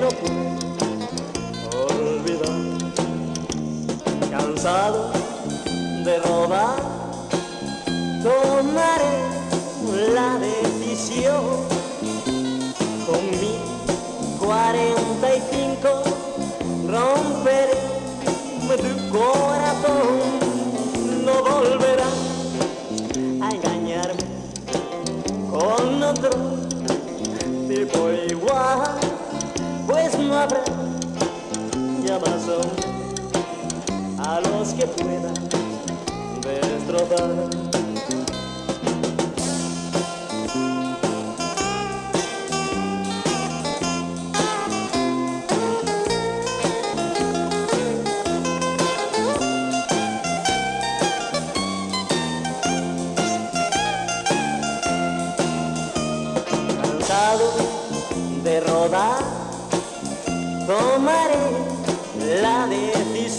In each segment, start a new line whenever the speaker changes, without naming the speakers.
no puedo. a los que puedan destrozar.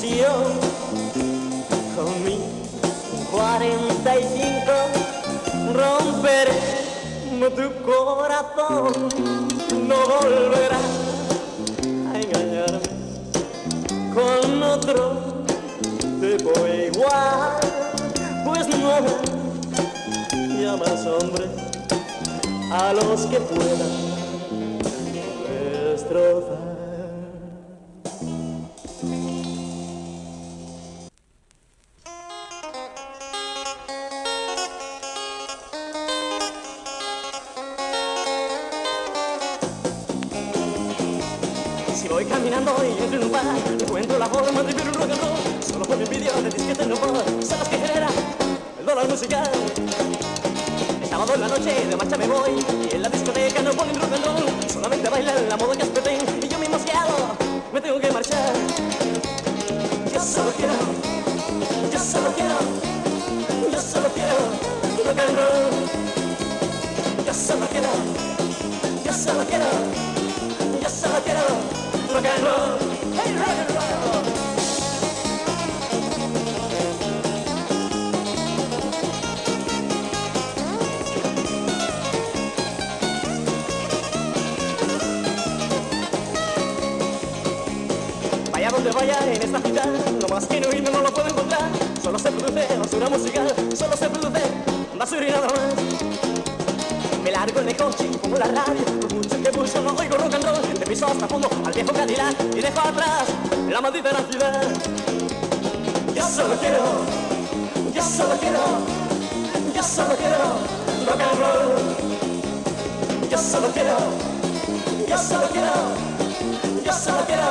nació con mi 45 romper tu corazón no volverá a engañarme con otro te voy igual pues no habrá ya más hombres a los que puedan. Si voy caminando y entro en un bar, encuentro la forma de vivir un rock and roll. Solo por mi envidia de disquete no puedo. ¿Sabes qué genera? El dólar musical. El sábado en la noche de marcha me voy y en la discoteca no ponen rock and roll. Solamente bailan la moda que espeten y yo mismo mosqueado me tengo que marchar. Yo solo quiero, yo solo quiero, yo solo quiero rock and roll. Yo solo quiero, yo solo quiero, yo solo quiero. Vaya donde vaya en esta ciudad Lo más que no y no lo puedo encontrar. Solo se produce basura musical Solo se produce basura y nada más. Me largo en el coche pongo la radio, por mucho que busco no oigo rock and roll. De piso hasta fondo al viejo Cadillac y dejo atrás la maldita ciudad. Yo solo quiero, yo solo quiero, yo solo quiero rock and roll. Yo solo quiero, yo solo quiero, yo solo quiero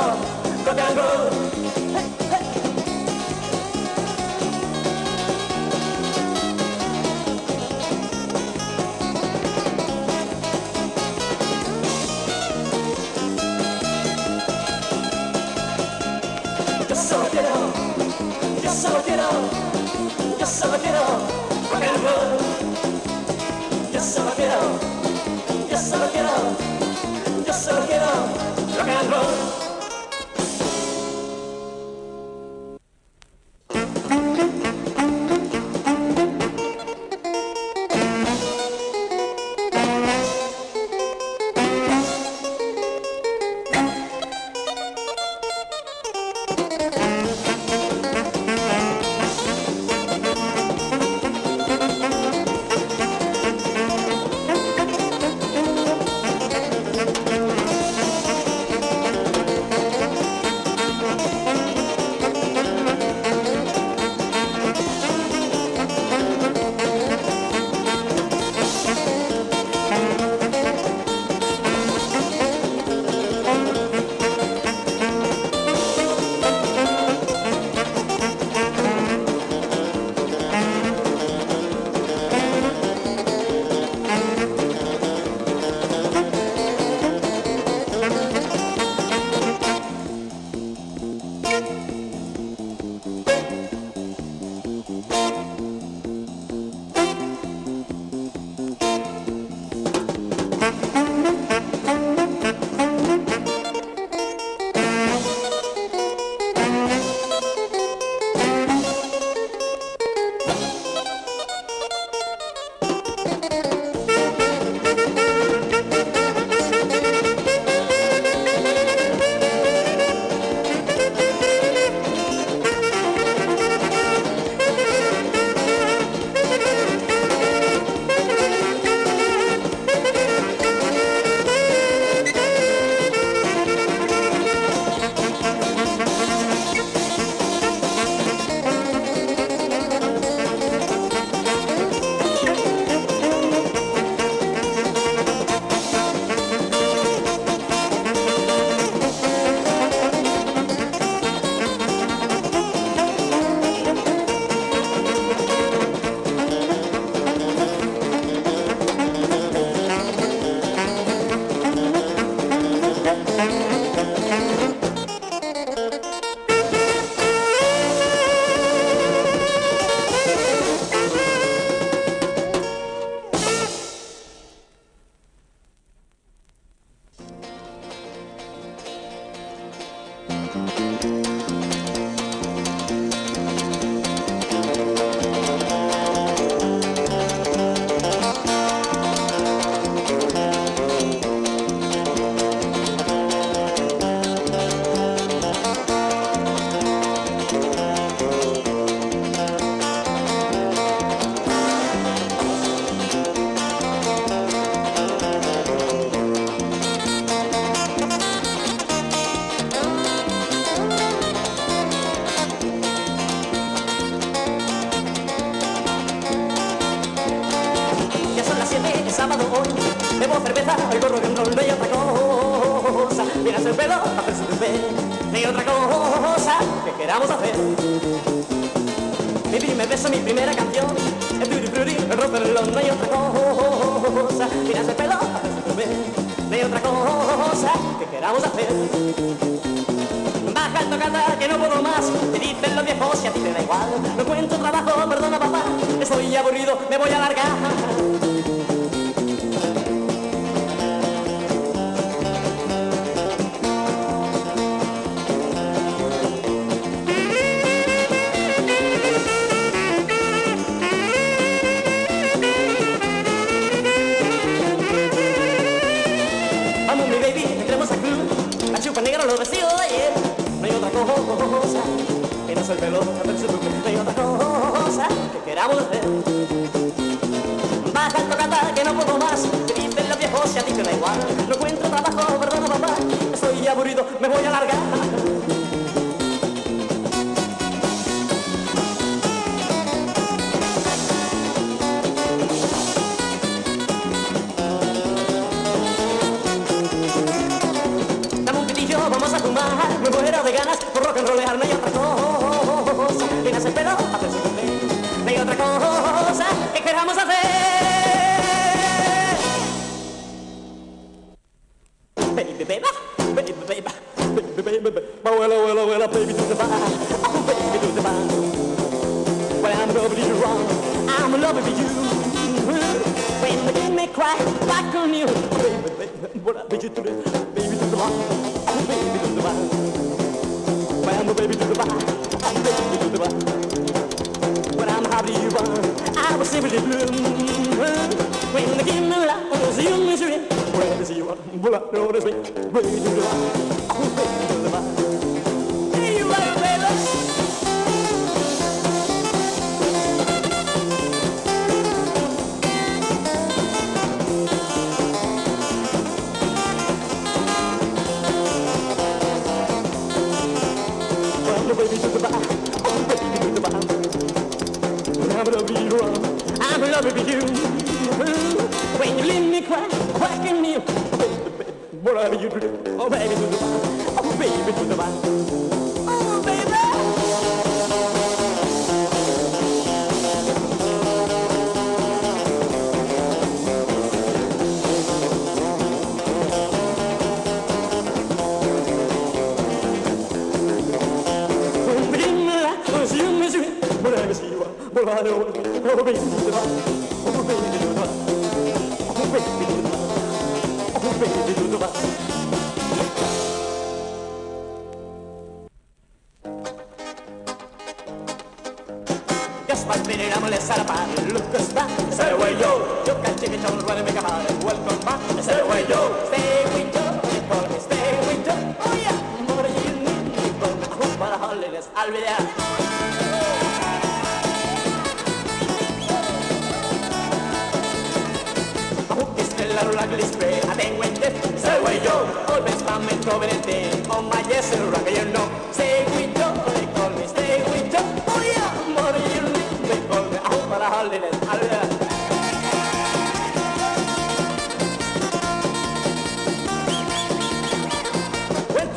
rock and roll. Yo solo quiero rock and roll. Solo quiero, yo solo quiero rock and roll. Bebé. No hay otra cosa que queramos hacer. Mi primer beso, mi primera canción. El tutti frutti, el roll, no hay otra cosa. Miras el pelo, haces un bebé. No hay otra cosa que queramos hacer. Baja el tocata, que no puedo más. Te dicen los viejos y a ti te da igual. No encuentro trabajo, perdona papá. Estoy aburrido, me voy a largar. Quitarnos el pelo, no hay otra cosa que queramos hacer. Baja el tocata que no puedo más, te dicen los viejos y a ti te da igual. No encuentro trabajo, perdona papá, estoy aburrido, me voy a largar. Dame un pitillo, vamos a fumar, me muero de ganas the bar, oh, baby the bar. Well, I'm loving you wrong, I'm loving you. When they make me cry, back on you, baby, baby, what I you to the, baby to the bar, oh, baby to the bar. Well, I'm a baby to the bar, oh, baby to the bar. When I'm happy you are, I was simply blue. When they give me love, you misery. When I see you well, I this way, baby baby to the bar, oh baby to the bar. ruggle is grey, I think when they say we yo, always find me coming and thing. Oh my yes, ruggle, you know, say we yo, they call me, stay we yo, oh yeah, more you need, they call me, I'm for a holiness, hallelujah.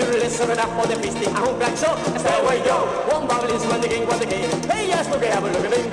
Listen up for the feasting, I'm black so, I say, yo, one bottle is one game, one game. hey yes, we'll be having a look at it.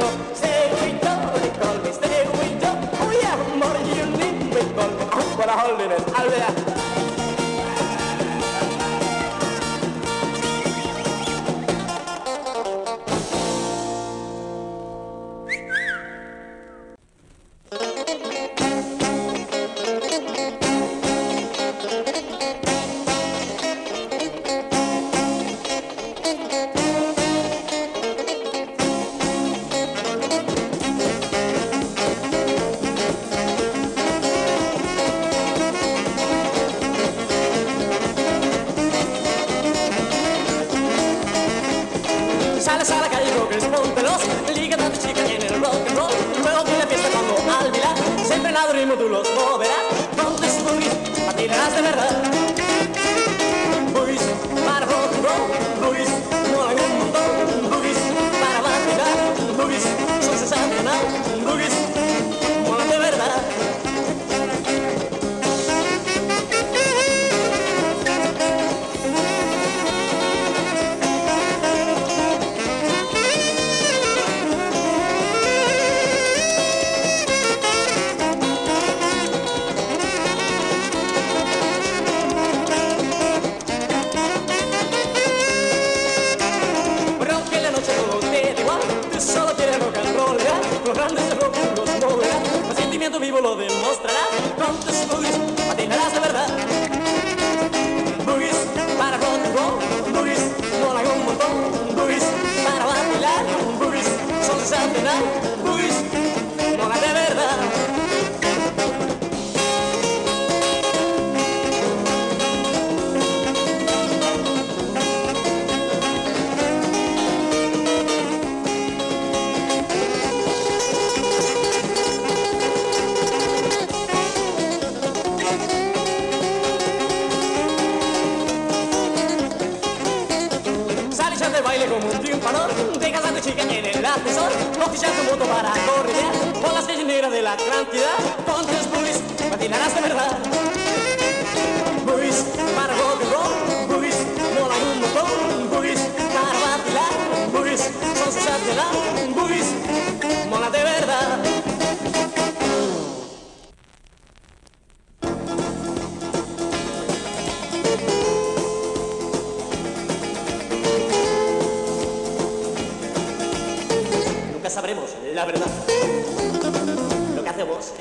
Como un triunfador, dejas a tu chica en el ascensor, cotizar tu moto para correr, con las gallineras de la cantidad, con tus bullies, patinarás de verdad.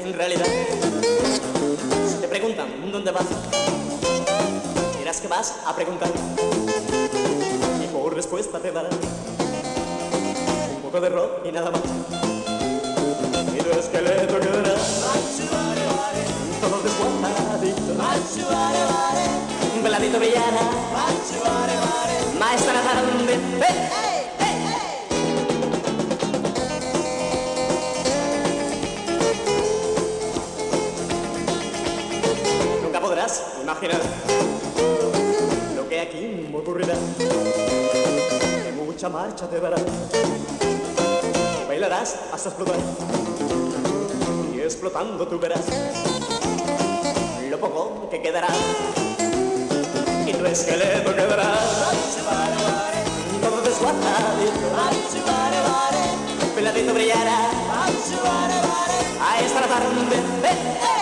En realidad. Si te preguntan dónde vas, dirás que vas a preguntar. Y por respuesta te darán un poco de rock y nada más. Y tu esqueleto quedará todo desguazadito. Un veladito brillará, maestra tarde. ¡Eh! Lo que aquí ocurrirá. Que mucha marcha te dará. Bailarás hasta explotar. Y explotando tú verás lo poco que quedará. Y tu esqueleto quedará. Todo desguazadito. Peladito brillará. A esta tarde. ¡Eh!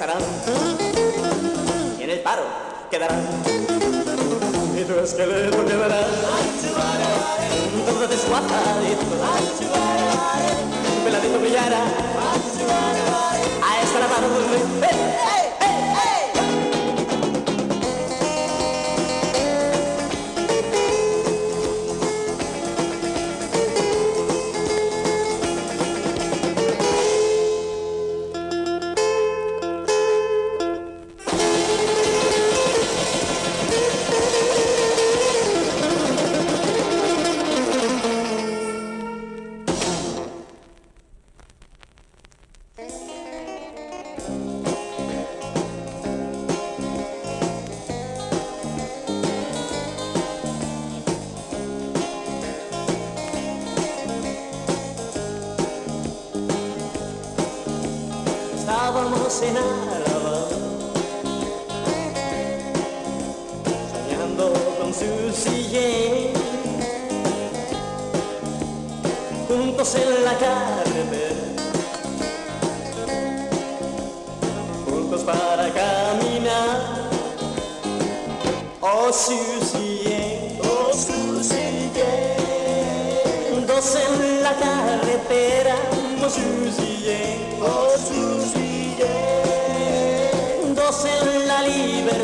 Protestarán y en el paro quedarán. Y tu esqueleto quedará todo desguazadito. Peladito brillará a esta la tarde. ¡Eh! Estábamos en Álava Soñando con su sillén Juntos en la carretera Juntos para caminar. Oh Susie, oh Susie Dos en la carretera. Oh Susie, oh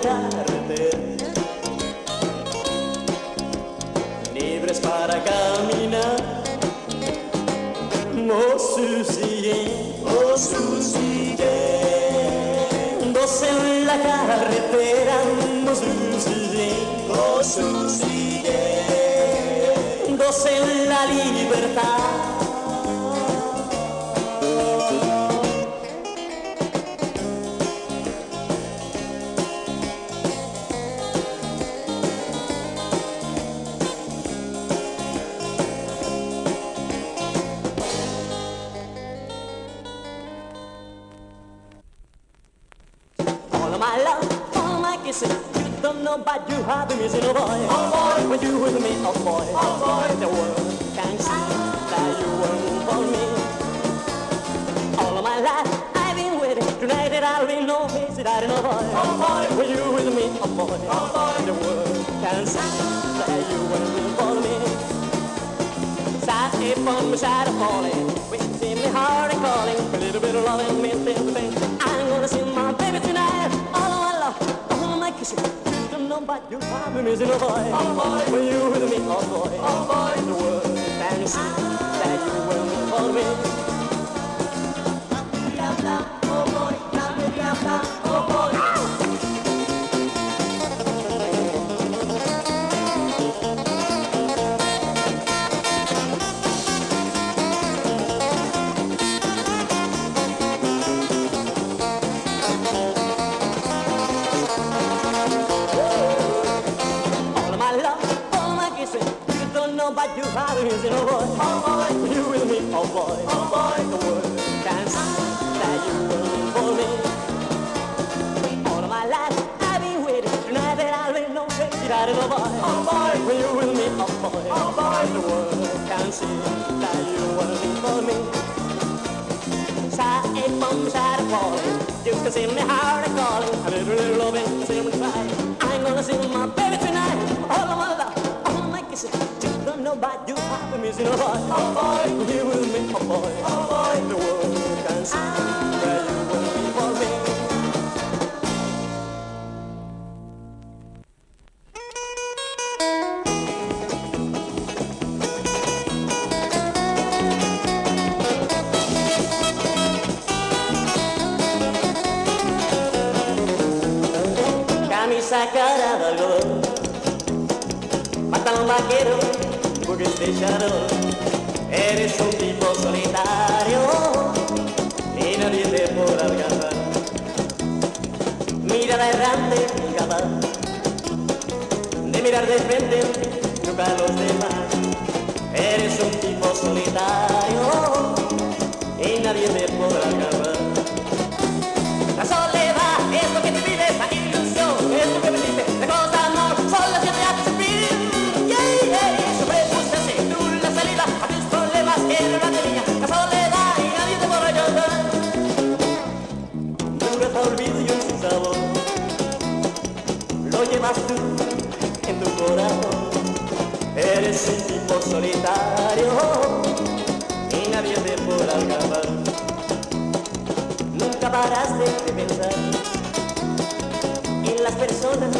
carretera, libres para caminar. Oh Susie, oh Susie, dos en la carretera, oh Susie, oh Susie, dos en la libertad. But you have me missing a boy. Oh boy, when you with me, oh boy, oh boy, the world can see that you were for me. All of my life I've been waiting. Tonight that I'll be no face that know boy. Oh boy, when you with me, oh boy, oh boy, the world can see that you were for me. Side upon my side of falling, waiting me hard and calling, a little bit of loving me, I'm gonna see my baby tonight like you should. Don't know about your problem is in a boy. Oh boy, will you with me, oh boy? Oh boy, the world is fantasy that you will follow me. You can see me heart calling, a little, little loving, see me cry. I'm gonna see my baby tonight, all of my love, all oh, my kisses. Nobody you. Have me missing a boy. Oh boy, you with me, oh boy, oh boy, the world can see de mirar de pensar en las personas